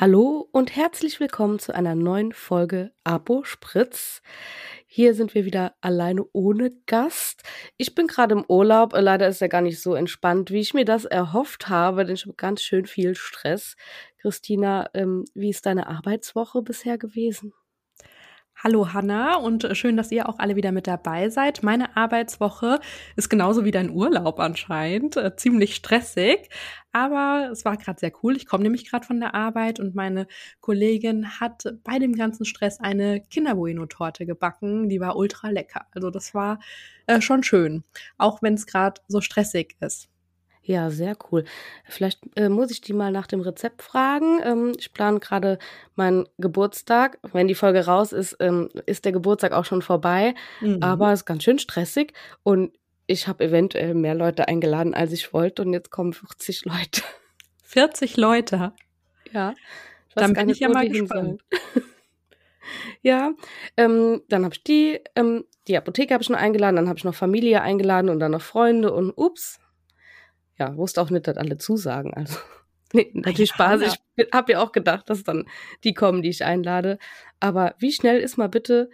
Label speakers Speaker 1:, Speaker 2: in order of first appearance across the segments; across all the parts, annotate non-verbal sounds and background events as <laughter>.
Speaker 1: Hallo und herzlich willkommen zu einer neuen Folge Abo Spritz. Hier sind wir wieder alleine ohne Gast. Ich bin gerade im Urlaub. Leider ist er gar nicht so entspannt, wie ich mir das erhofft habe, denn ich habe ganz schön viel Stress. Christina, ähm, wie ist deine Arbeitswoche bisher gewesen?
Speaker 2: Hallo Hanna und schön, dass ihr auch alle wieder mit dabei seid. Meine Arbeitswoche ist genauso wie dein Urlaub anscheinend, äh, ziemlich stressig, aber es war gerade sehr cool. Ich komme nämlich gerade von der Arbeit und meine Kollegin hat bei dem ganzen Stress eine Kinderbueno-Torte gebacken. Die war ultra lecker. Also das war äh, schon schön, auch wenn es gerade so stressig ist.
Speaker 1: Ja, sehr cool. Vielleicht äh, muss ich die mal nach dem Rezept fragen. Ähm, ich plane gerade meinen Geburtstag. Wenn die Folge raus ist, ähm, ist der Geburtstag auch schon vorbei. Mhm. Aber es ist ganz schön stressig und ich habe eventuell mehr Leute eingeladen, als ich wollte. Und jetzt kommen 40 Leute. <laughs>
Speaker 2: 40 Leute?
Speaker 1: Ja.
Speaker 2: Dann bin ich ja mal gespannt. <laughs>
Speaker 1: ja, ähm, dann habe ich die, ähm, die Apotheke habe ich noch eingeladen, dann habe ich noch Familie eingeladen und dann noch Freunde und ups, ja, wusste auch nicht, dass alle zusagen. Also, <laughs> nee, natürlich Spaß. Ja. Ich habe ja auch gedacht, dass dann die kommen, die ich einlade. Aber wie schnell ist mal bitte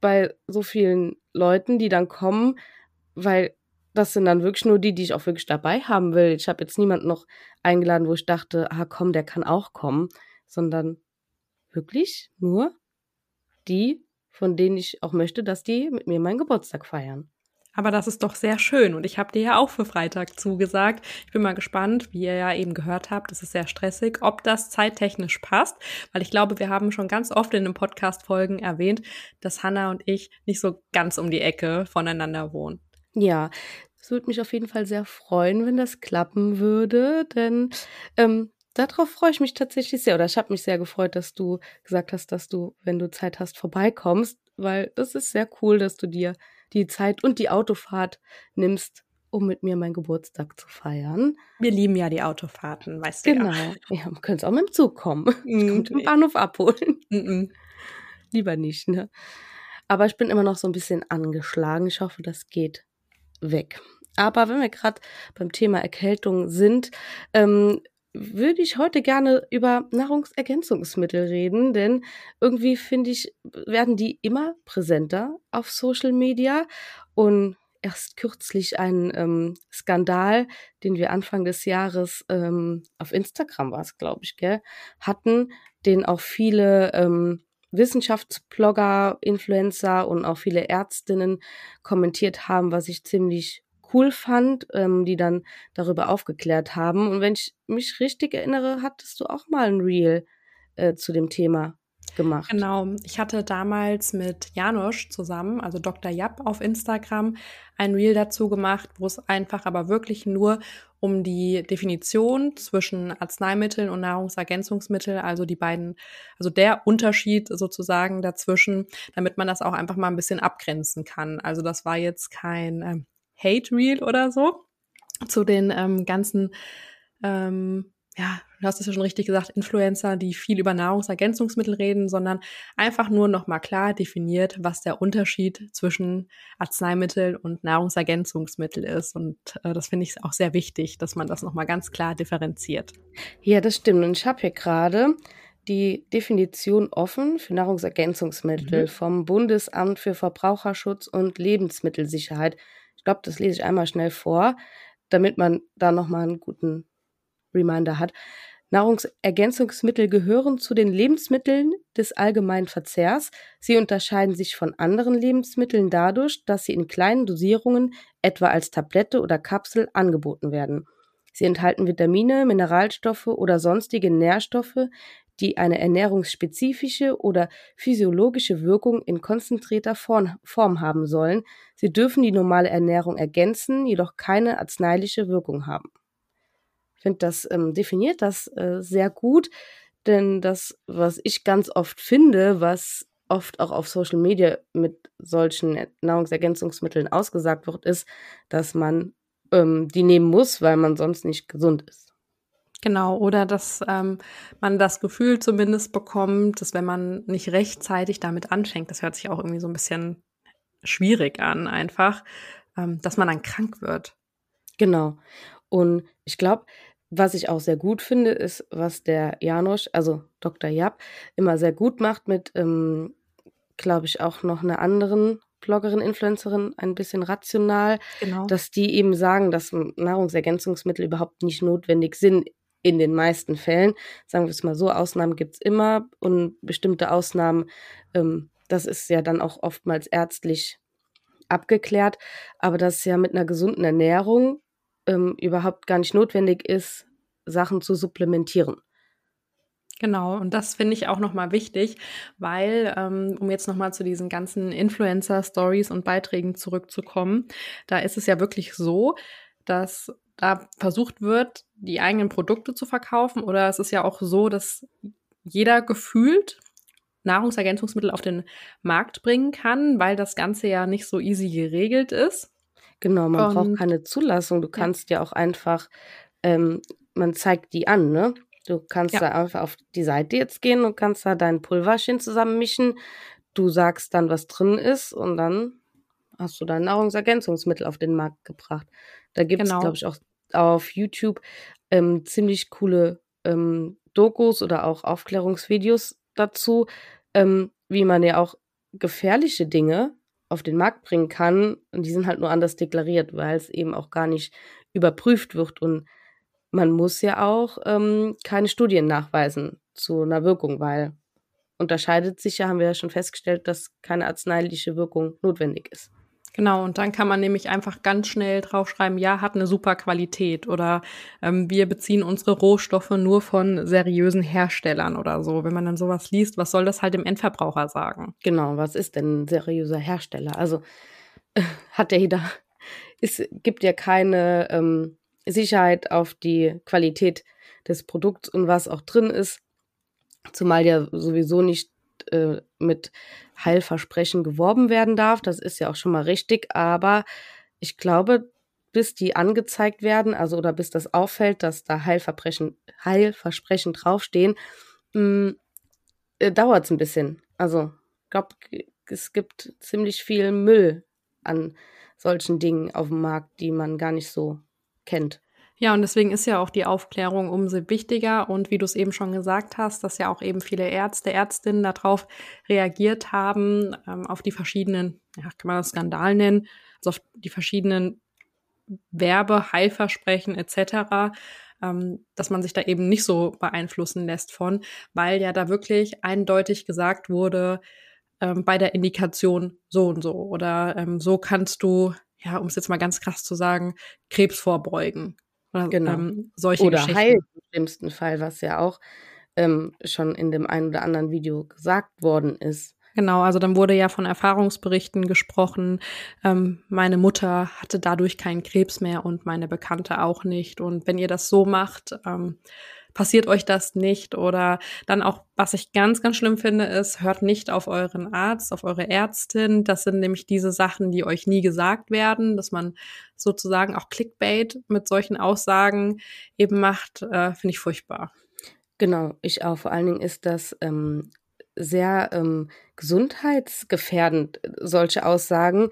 Speaker 1: bei so vielen Leuten, die dann kommen, weil das sind dann wirklich nur die, die ich auch wirklich dabei haben will. Ich habe jetzt niemanden noch eingeladen, wo ich dachte, ah komm, der kann auch kommen, sondern wirklich nur die, von denen ich auch möchte, dass die mit mir meinen Geburtstag feiern.
Speaker 2: Aber das ist doch sehr schön und ich habe dir ja auch für Freitag zugesagt. Ich bin mal gespannt, wie ihr ja eben gehört habt, es ist sehr stressig, ob das zeittechnisch passt, weil ich glaube, wir haben schon ganz oft in den Podcast-Folgen erwähnt, dass Hannah und ich nicht so ganz um die Ecke voneinander wohnen.
Speaker 1: Ja, es würde mich auf jeden Fall sehr freuen, wenn das klappen würde, denn ähm, darauf freue ich mich tatsächlich sehr. Oder ich habe mich sehr gefreut, dass du gesagt hast, dass du, wenn du Zeit hast, vorbeikommst, weil das ist sehr cool, dass du dir die Zeit und die Autofahrt nimmst, um mit mir meinen Geburtstag zu feiern.
Speaker 2: Wir lieben ja die Autofahrten, weißt du
Speaker 1: genau. ja. Genau. Ja, man könnte auch mit dem Zug kommen. Ich komme den Bahnhof abholen. Mm Lieber nicht, ne? Aber ich bin immer noch so ein bisschen angeschlagen. Ich hoffe, das geht weg. Aber wenn wir gerade beim Thema Erkältung sind, ähm, würde ich heute gerne über Nahrungsergänzungsmittel reden, denn irgendwie finde ich, werden die immer präsenter auf Social Media. Und erst kürzlich ein ähm, Skandal, den wir Anfang des Jahres ähm, auf Instagram war es, glaube ich, gell, hatten, den auch viele ähm, Wissenschaftsblogger, Influencer und auch viele Ärztinnen kommentiert haben, was ich ziemlich cool fand, ähm, die dann darüber aufgeklärt haben. Und wenn ich mich richtig erinnere, hattest du auch mal ein Reel äh, zu dem Thema gemacht.
Speaker 2: Genau. Ich hatte damals mit Janosch zusammen, also Dr. Japp auf Instagram, ein Reel dazu gemacht, wo es einfach aber wirklich nur um die Definition zwischen Arzneimitteln und Nahrungsergänzungsmitteln, also die beiden, also der Unterschied sozusagen dazwischen, damit man das auch einfach mal ein bisschen abgrenzen kann. Also das war jetzt kein ähm, Hate Reel oder so zu den ähm, ganzen, ähm, ja, du hast es ja schon richtig gesagt, Influencer, die viel über Nahrungsergänzungsmittel reden, sondern einfach nur nochmal klar definiert, was der Unterschied zwischen Arzneimittel und Nahrungsergänzungsmittel ist. Und äh, das finde ich auch sehr wichtig, dass man das nochmal ganz klar differenziert.
Speaker 1: Ja, das stimmt. Und ich habe hier gerade die Definition offen für Nahrungsergänzungsmittel mhm. vom Bundesamt für Verbraucherschutz und Lebensmittelsicherheit. Ich glaube, das lese ich einmal schnell vor, damit man da nochmal einen guten Reminder hat. Nahrungsergänzungsmittel gehören zu den Lebensmitteln des allgemeinen Verzehrs. Sie unterscheiden sich von anderen Lebensmitteln dadurch, dass sie in kleinen Dosierungen, etwa als Tablette oder Kapsel, angeboten werden. Sie enthalten Vitamine, Mineralstoffe oder sonstige Nährstoffe, die eine ernährungsspezifische oder physiologische Wirkung in konzentrierter Form haben sollen. Sie dürfen die normale Ernährung ergänzen, jedoch keine arzneiliche Wirkung haben. Ich finde, das ähm, definiert das äh, sehr gut, denn das, was ich ganz oft finde, was oft auch auf Social Media mit solchen Nahrungsergänzungsmitteln ausgesagt wird, ist, dass man ähm, die nehmen muss, weil man sonst nicht gesund ist.
Speaker 2: Genau, oder dass ähm, man das Gefühl zumindest bekommt, dass wenn man nicht rechtzeitig damit anfängt, das hört sich auch irgendwie so ein bisschen schwierig an, einfach, ähm, dass man dann krank wird.
Speaker 1: Genau. Und ich glaube, was ich auch sehr gut finde, ist, was der Janosch, also Dr. Japp, immer sehr gut macht mit, ähm, glaube ich, auch noch einer anderen Bloggerin, Influencerin, ein bisschen rational, genau. dass die eben sagen, dass Nahrungsergänzungsmittel überhaupt nicht notwendig sind in den meisten Fällen. Sagen wir es mal so, Ausnahmen gibt es immer und bestimmte Ausnahmen, ähm, das ist ja dann auch oftmals ärztlich abgeklärt, aber dass ja mit einer gesunden Ernährung ähm, überhaupt gar nicht notwendig ist, Sachen zu supplementieren.
Speaker 2: Genau, und das finde ich auch nochmal wichtig, weil, ähm, um jetzt nochmal zu diesen ganzen Influencer-Stories und Beiträgen zurückzukommen, da ist es ja wirklich so, dass da versucht wird, die eigenen Produkte zu verkaufen. Oder es ist ja auch so, dass jeder gefühlt Nahrungsergänzungsmittel auf den Markt bringen kann, weil das Ganze ja nicht so easy geregelt ist.
Speaker 1: Genau, man und, braucht keine Zulassung. Du kannst ja, ja auch einfach, ähm, man zeigt die an, ne? Du kannst ja. da einfach auf die Seite jetzt gehen und kannst da dein Pulverchen zusammenmischen. Du sagst dann, was drin ist und dann hast du dein Nahrungsergänzungsmittel auf den Markt gebracht. Da gibt es, genau. glaube ich, auch auf YouTube ähm, ziemlich coole ähm, Dokus oder auch Aufklärungsvideos dazu, ähm, wie man ja auch gefährliche Dinge auf den Markt bringen kann. Und die sind halt nur anders deklariert, weil es eben auch gar nicht überprüft wird. Und man muss ja auch ähm, keine Studien nachweisen zu einer Wirkung, weil unterscheidet sich ja, haben wir ja schon festgestellt, dass keine arzneiliche Wirkung notwendig ist.
Speaker 2: Genau, und dann kann man nämlich einfach ganz schnell draufschreiben, ja, hat eine super Qualität oder ähm, wir beziehen unsere Rohstoffe nur von seriösen Herstellern oder so. Wenn man dann sowas liest, was soll das halt dem Endverbraucher sagen?
Speaker 1: Genau, was ist denn ein seriöser Hersteller? Also äh, <laughs> hat ja jeder, es gibt ja keine ähm, Sicherheit auf die Qualität des Produkts und was auch drin ist, zumal ja sowieso nicht äh, mit Heilversprechen geworben werden darf. Das ist ja auch schon mal richtig, aber ich glaube, bis die angezeigt werden, also oder bis das auffällt, dass da Heilversprechen, Heilversprechen draufstehen, mm, äh, dauert es ein bisschen. Also, ich glaube, es gibt ziemlich viel Müll an solchen Dingen auf dem Markt, die man gar nicht so kennt.
Speaker 2: Ja, und deswegen ist ja auch die Aufklärung umso wichtiger. Und wie du es eben schon gesagt hast, dass ja auch eben viele Ärzte, Ärztinnen darauf reagiert haben, ähm, auf die verschiedenen, ja, kann man das Skandal nennen, also auf die verschiedenen Werbe, Heilversprechen etc., ähm, dass man sich da eben nicht so beeinflussen lässt von, weil ja da wirklich eindeutig gesagt wurde, ähm, bei der Indikation so und so oder ähm, so kannst du, ja, um es jetzt mal ganz krass zu sagen, Krebs vorbeugen.
Speaker 1: Oder, genau. Ähm, solche oder Geschichten. Heil im schlimmsten Fall, was ja auch ähm, schon in dem einen oder anderen Video gesagt worden ist.
Speaker 2: Genau, also dann wurde ja von Erfahrungsberichten gesprochen. Ähm, meine Mutter hatte dadurch keinen Krebs mehr und meine Bekannte auch nicht. Und wenn ihr das so macht, ähm, passiert euch das nicht. Oder dann auch, was ich ganz, ganz schlimm finde, ist, hört nicht auf euren Arzt, auf eure Ärztin. Das sind nämlich diese Sachen, die euch nie gesagt werden, dass man sozusagen auch Clickbait mit solchen Aussagen eben macht, äh, finde ich furchtbar.
Speaker 1: Genau, ich auch. Vor allen Dingen ist das ähm, sehr ähm, gesundheitsgefährdend, solche Aussagen,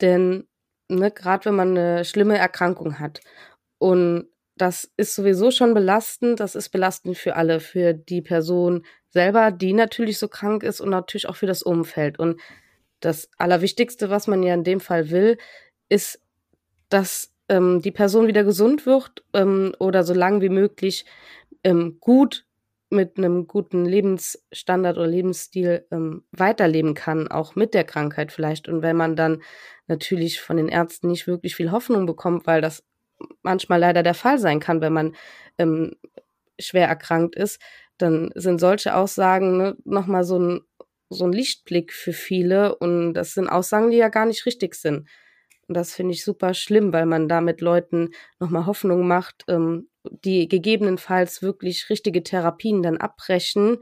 Speaker 1: denn ne, gerade wenn man eine schlimme Erkrankung hat und das ist sowieso schon belastend. Das ist belastend für alle, für die Person selber, die natürlich so krank ist und natürlich auch für das Umfeld. Und das Allerwichtigste, was man ja in dem Fall will, ist, dass ähm, die Person wieder gesund wird ähm, oder so lange wie möglich ähm, gut mit einem guten Lebensstandard oder Lebensstil ähm, weiterleben kann, auch mit der Krankheit vielleicht. Und wenn man dann natürlich von den Ärzten nicht wirklich viel Hoffnung bekommt, weil das manchmal leider der Fall sein kann, wenn man ähm, schwer erkrankt ist, dann sind solche Aussagen ne, nochmal so ein, so ein Lichtblick für viele und das sind Aussagen, die ja gar nicht richtig sind. Und das finde ich super schlimm, weil man damit Leuten nochmal Hoffnung macht, ähm, die gegebenenfalls wirklich richtige Therapien dann abbrechen,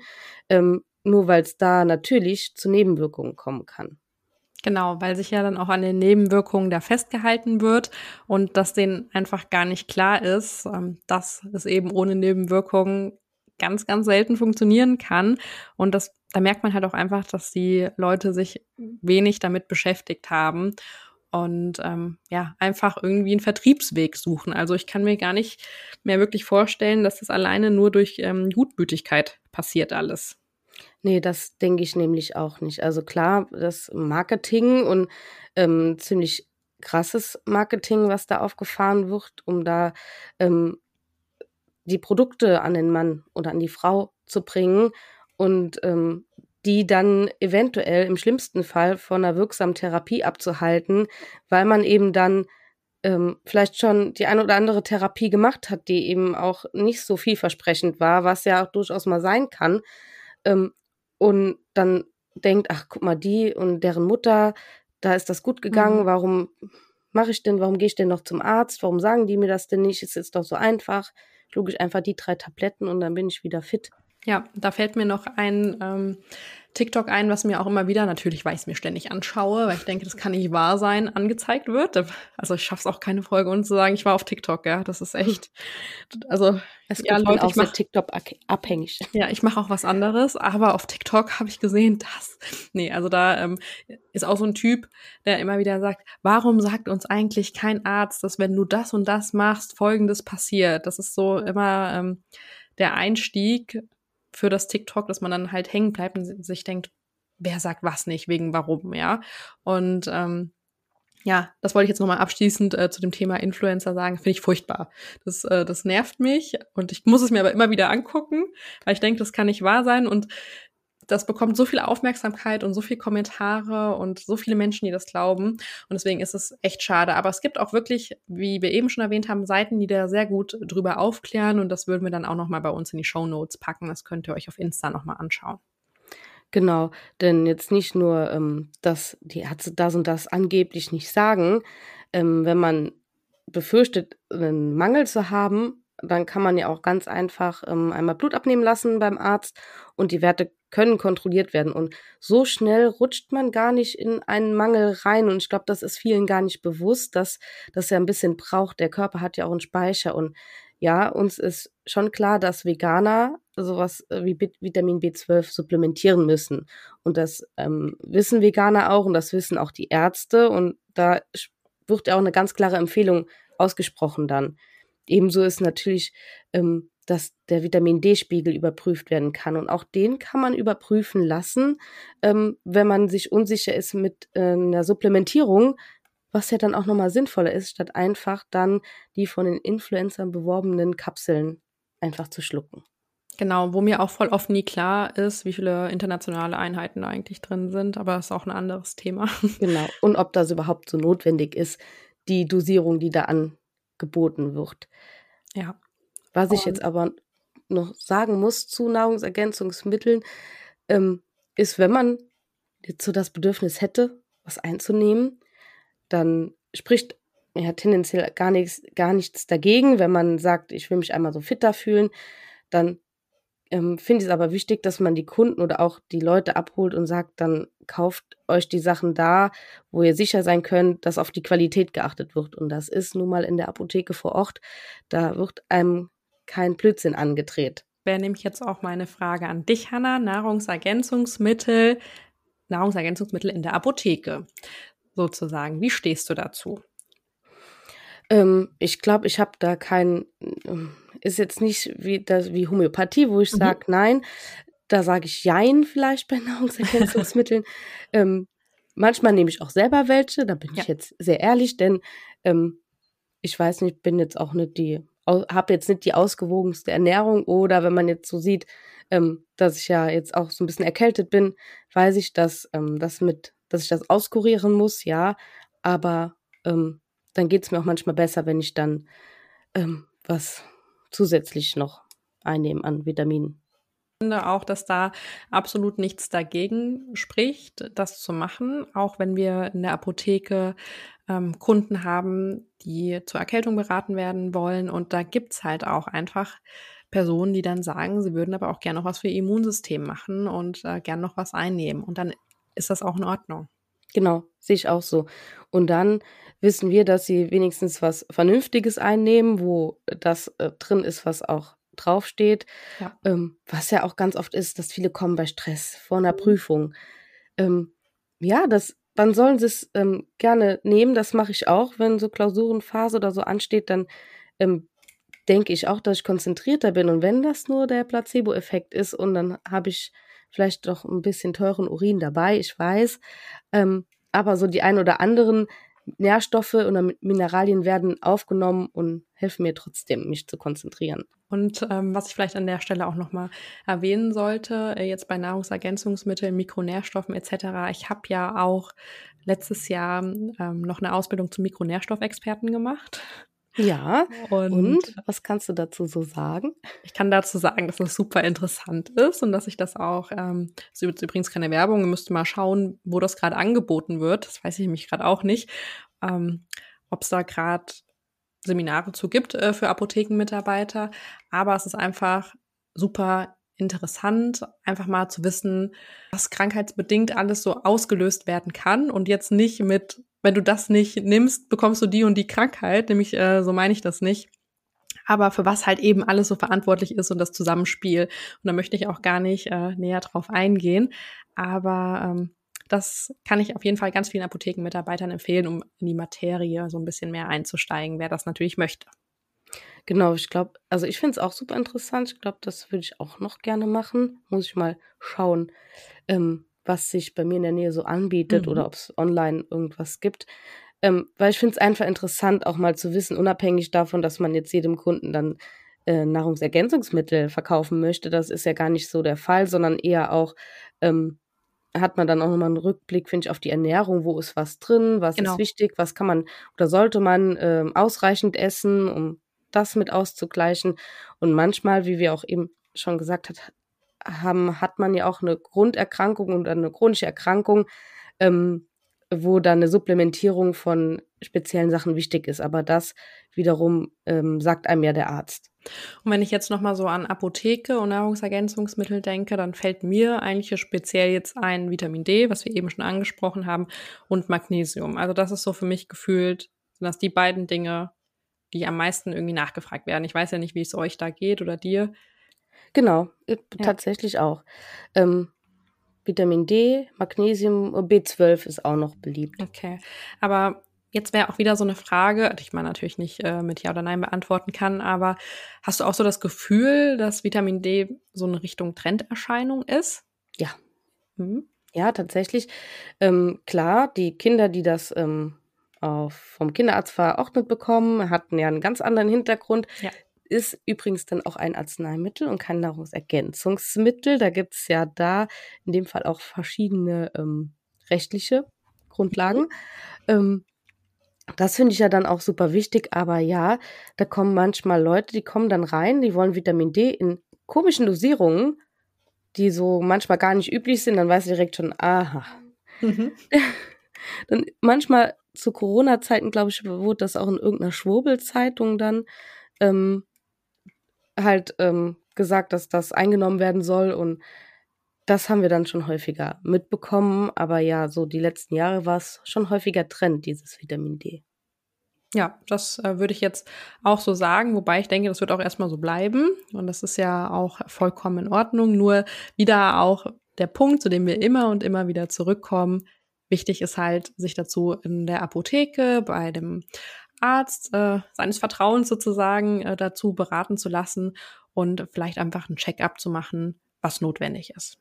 Speaker 1: ähm, nur weil es da natürlich zu Nebenwirkungen kommen kann.
Speaker 2: Genau, weil sich ja dann auch an den Nebenwirkungen da festgehalten wird und dass denen einfach gar nicht klar ist, ähm, dass es eben ohne Nebenwirkungen ganz, ganz selten funktionieren kann. Und das, da merkt man halt auch einfach, dass die Leute sich wenig damit beschäftigt haben. und ähm, ja, einfach irgendwie einen Vertriebsweg suchen. Also ich kann mir gar nicht mehr wirklich vorstellen, dass das alleine nur durch ähm, Gutmütigkeit passiert alles.
Speaker 1: Nee, das denke ich nämlich auch nicht. Also klar, das Marketing und ähm, ziemlich krasses Marketing, was da aufgefahren wird, um da ähm, die Produkte an den Mann oder an die Frau zu bringen und ähm, die dann eventuell im schlimmsten Fall von einer wirksamen Therapie abzuhalten, weil man eben dann ähm, vielleicht schon die eine oder andere Therapie gemacht hat, die eben auch nicht so vielversprechend war, was ja auch durchaus mal sein kann. Ähm, und dann denkt, ach, guck mal, die und deren Mutter, da ist das gut gegangen, mhm. warum mache ich denn, warum gehe ich denn noch zum Arzt, warum sagen die mir das denn nicht, ist doch so einfach, ich einfach die drei Tabletten und dann bin ich wieder fit.
Speaker 2: Ja, da fällt mir noch ein ähm, TikTok ein, was mir auch immer wieder, natürlich, weil ich es mir ständig anschaue, weil ich denke, das kann nicht wahr sein, angezeigt wird. Also ich schaffe es auch keine Folge, ohne zu sagen, ich war auf TikTok, ja. Das ist echt. Also
Speaker 1: es ja, Leute, auch ich mach, TikTok abhängig.
Speaker 2: Ja, ich mache auch was anderes, aber auf TikTok habe ich gesehen, dass. Nee, also da ähm, ist auch so ein Typ, der immer wieder sagt, warum sagt uns eigentlich kein Arzt, dass wenn du das und das machst, folgendes passiert? Das ist so immer ähm, der Einstieg für das TikTok, dass man dann halt hängen bleibt und sich denkt, wer sagt was nicht, wegen warum, ja. Und ähm, ja, das wollte ich jetzt nochmal abschließend äh, zu dem Thema Influencer sagen, finde ich furchtbar. Das, äh, das nervt mich und ich muss es mir aber immer wieder angucken, weil ich denke, das kann nicht wahr sein und das bekommt so viel Aufmerksamkeit und so viele Kommentare und so viele Menschen, die das glauben. Und deswegen ist es echt schade. Aber es gibt auch wirklich, wie wir eben schon erwähnt haben, Seiten, die da sehr gut drüber aufklären. Und das würden wir dann auch nochmal bei uns in die Show Notes packen. Das könnt ihr euch auf Insta nochmal anschauen.
Speaker 1: Genau, denn jetzt nicht nur, ähm, dass die Ärzte das und das angeblich nicht sagen, ähm, wenn man befürchtet, einen Mangel zu haben, dann kann man ja auch ganz einfach ähm, einmal Blut abnehmen lassen beim Arzt und die Werte können kontrolliert werden. Und so schnell rutscht man gar nicht in einen Mangel rein. Und ich glaube, das ist vielen gar nicht bewusst, dass das ja ein bisschen braucht. Der Körper hat ja auch einen Speicher. Und ja, uns ist schon klar, dass Veganer sowas äh, wie Vitamin B12 supplementieren müssen. Und das ähm, wissen Veganer auch und das wissen auch die Ärzte. Und da wird ja auch eine ganz klare Empfehlung ausgesprochen dann. Ebenso ist natürlich ähm, dass der Vitamin D-Spiegel überprüft werden kann. Und auch den kann man überprüfen lassen, ähm, wenn man sich unsicher ist mit äh, einer Supplementierung, was ja dann auch nochmal sinnvoller ist, statt einfach dann die von den Influencern beworbenen Kapseln einfach zu schlucken.
Speaker 2: Genau, wo mir auch voll oft nie klar ist, wie viele internationale Einheiten da eigentlich drin sind, aber das ist auch ein anderes Thema.
Speaker 1: Genau, und ob das überhaupt so notwendig ist, die Dosierung, die da angeboten wird.
Speaker 2: Ja.
Speaker 1: Was ich jetzt aber noch sagen muss zu Nahrungsergänzungsmitteln, ähm, ist, wenn man jetzt so das Bedürfnis hätte, was einzunehmen, dann spricht ja tendenziell gar nichts, gar nichts dagegen. Wenn man sagt, ich will mich einmal so fitter fühlen, dann ähm, finde ich es aber wichtig, dass man die Kunden oder auch die Leute abholt und sagt, dann kauft euch die Sachen da, wo ihr sicher sein könnt, dass auf die Qualität geachtet wird. Und das ist nun mal in der Apotheke vor Ort. Da wird einem kein Blödsinn angedreht.
Speaker 2: Wäre nämlich jetzt auch meine Frage an dich, Hanna. Nahrungsergänzungsmittel, Nahrungsergänzungsmittel in der Apotheke sozusagen. Wie stehst du dazu?
Speaker 1: Ähm, ich glaube, ich habe da kein, ähm, ist jetzt nicht wie, das, wie Homöopathie, wo ich mhm. sage, nein. Da sage ich Jein vielleicht bei <laughs> Nahrungsergänzungsmitteln. ähm, manchmal nehme ich auch selber welche, da bin ja. ich jetzt sehr ehrlich, denn ähm, ich weiß nicht, bin jetzt auch nicht die habe jetzt nicht die ausgewogenste Ernährung oder wenn man jetzt so sieht, ähm, dass ich ja jetzt auch so ein bisschen erkältet bin, weiß ich, dass ähm, das mit, dass ich das auskurieren muss, ja, aber ähm, dann geht es mir auch manchmal besser, wenn ich dann ähm, was zusätzlich noch einnehme an Vitaminen.
Speaker 2: Ich finde auch, dass da absolut nichts dagegen spricht, das zu machen, auch wenn wir in der Apotheke ähm, Kunden haben, die zur Erkältung beraten werden wollen. Und da gibt's halt auch einfach Personen, die dann sagen, sie würden aber auch gerne noch was für ihr Immunsystem machen und äh, gern noch was einnehmen. Und dann ist das auch in Ordnung.
Speaker 1: Genau, sehe ich auch so. Und dann wissen wir, dass sie wenigstens was Vernünftiges einnehmen, wo das äh, drin ist, was auch draufsteht. Ja. Ähm, was ja auch ganz oft ist, dass viele kommen bei Stress vor einer mhm. Prüfung. Ähm, ja, das dann sollen sie es ähm, gerne nehmen. Das mache ich auch, wenn so Klausurenphase oder so ansteht, dann ähm, denke ich auch, dass ich konzentrierter bin. Und wenn das nur der Placebo-Effekt ist und dann habe ich vielleicht doch ein bisschen teuren Urin dabei, ich weiß. Ähm, aber so die ein oder anderen Nährstoffe oder Mineralien werden aufgenommen und helfen mir trotzdem, mich zu konzentrieren.
Speaker 2: Und ähm, was ich vielleicht an der Stelle auch nochmal erwähnen sollte, äh, jetzt bei Nahrungsergänzungsmitteln, Mikronährstoffen etc. Ich habe ja auch letztes Jahr ähm, noch eine Ausbildung zum Mikronährstoffexperten gemacht.
Speaker 1: Ja, und, und, was kannst du dazu so sagen?
Speaker 2: Ich kann dazu sagen, dass das super interessant ist und dass ich das auch, ähm, das ist übrigens keine Werbung, ihr müsst mal schauen, wo das gerade angeboten wird. Das weiß ich nämlich gerade auch nicht. Ähm, Ob es da gerade Seminare zu gibt äh, für Apothekenmitarbeiter. Aber es ist einfach super interessant, einfach mal zu wissen, was krankheitsbedingt alles so ausgelöst werden kann und jetzt nicht mit, wenn du das nicht nimmst, bekommst du die und die Krankheit, nämlich äh, so meine ich das nicht. Aber für was halt eben alles so verantwortlich ist und das Zusammenspiel. Und da möchte ich auch gar nicht äh, näher drauf eingehen. Aber ähm, das kann ich auf jeden Fall ganz vielen Apothekenmitarbeitern empfehlen, um in die Materie so ein bisschen mehr einzusteigen, wer das natürlich möchte.
Speaker 1: Genau, ich glaube, also ich finde es auch super interessant. Ich glaube, das würde ich auch noch gerne machen. Muss ich mal schauen, ähm, was sich bei mir in der Nähe so anbietet mhm. oder ob es online irgendwas gibt. Ähm, weil ich finde es einfach interessant, auch mal zu wissen, unabhängig davon, dass man jetzt jedem Kunden dann äh, Nahrungsergänzungsmittel verkaufen möchte. Das ist ja gar nicht so der Fall, sondern eher auch, ähm, hat man dann auch nochmal einen Rückblick, finde ich, auf die Ernährung. Wo ist was drin? Was genau. ist wichtig? Was kann man oder sollte man äh, ausreichend essen, um das mit auszugleichen? Und manchmal, wie wir auch eben schon gesagt hat, haben, hat man ja auch eine Grunderkrankung oder eine chronische Erkrankung, ähm, wo dann eine Supplementierung von speziellen Sachen wichtig ist. Aber das wiederum ähm, sagt einem ja der Arzt.
Speaker 2: Und wenn ich jetzt nochmal so an Apotheke und Nahrungsergänzungsmittel denke, dann fällt mir eigentlich speziell jetzt ein Vitamin D, was wir eben schon angesprochen haben, und Magnesium. Also das ist so für mich gefühlt, sind das die beiden Dinge, die am meisten irgendwie nachgefragt werden. Ich weiß ja nicht, wie es euch da geht oder dir.
Speaker 1: Genau, äh, ja. tatsächlich auch. Ähm, Vitamin D, Magnesium, B12 ist auch noch beliebt.
Speaker 2: Okay, aber Jetzt wäre auch wieder so eine Frage, die ich mal natürlich nicht äh, mit Ja oder Nein beantworten kann, aber hast du auch so das Gefühl, dass Vitamin D so eine Richtung Trenderscheinung ist?
Speaker 1: Ja. Mhm. Ja, tatsächlich. Ähm, klar, die Kinder, die das ähm, vom Kinderarzt verordnet bekommen, hatten ja einen ganz anderen Hintergrund. Ja. Ist übrigens dann auch ein Arzneimittel und kein Nahrungsergänzungsmittel. Da gibt es ja da in dem Fall auch verschiedene ähm, rechtliche Grundlagen. Mhm. Ähm, das finde ich ja dann auch super wichtig, aber ja, da kommen manchmal Leute, die kommen dann rein, die wollen Vitamin D in komischen Dosierungen, die so manchmal gar nicht üblich sind, dann weiß ich direkt schon, aha. Mhm. <laughs> dann manchmal zu Corona-Zeiten, glaube ich, wurde das auch in irgendeiner Schwurbelzeitung dann ähm, halt ähm, gesagt, dass das eingenommen werden soll und das haben wir dann schon häufiger mitbekommen, aber ja, so die letzten Jahre war es schon häufiger Trend, dieses Vitamin D.
Speaker 2: Ja, das äh, würde ich jetzt auch so sagen, wobei ich denke, das wird auch erstmal so bleiben und das ist ja auch vollkommen in Ordnung. Nur wieder auch der Punkt, zu dem wir immer und immer wieder zurückkommen. Wichtig ist halt, sich dazu in der Apotheke bei dem Arzt äh, seines Vertrauens sozusagen äh, dazu beraten zu lassen und vielleicht einfach ein Check-up zu machen, was notwendig ist.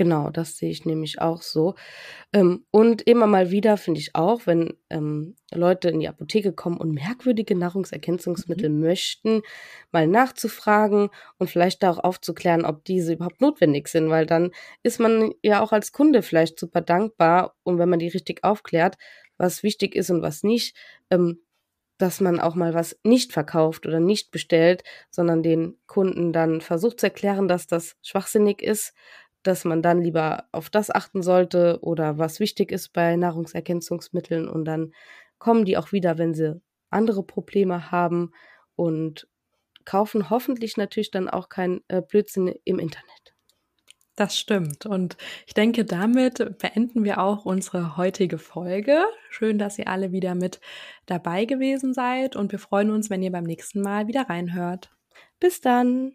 Speaker 1: Genau, das sehe ich nämlich auch so. Ähm, und immer mal wieder finde ich auch, wenn ähm, Leute in die Apotheke kommen und merkwürdige Nahrungsergänzungsmittel mhm. möchten, mal nachzufragen und vielleicht da auch aufzuklären, ob diese überhaupt notwendig sind, weil dann ist man ja auch als Kunde vielleicht super dankbar und wenn man die richtig aufklärt, was wichtig ist und was nicht, ähm, dass man auch mal was nicht verkauft oder nicht bestellt, sondern den Kunden dann versucht zu erklären, dass das schwachsinnig ist, dass man dann lieber auf das achten sollte oder was wichtig ist bei Nahrungsergänzungsmitteln und dann kommen die auch wieder, wenn sie andere Probleme haben und kaufen hoffentlich natürlich dann auch kein äh, Blödsinn im Internet.
Speaker 2: Das stimmt. Und ich denke, damit beenden wir auch unsere heutige Folge. Schön, dass ihr alle wieder mit dabei gewesen seid und wir freuen uns, wenn ihr beim nächsten Mal wieder reinhört.
Speaker 1: Bis dann.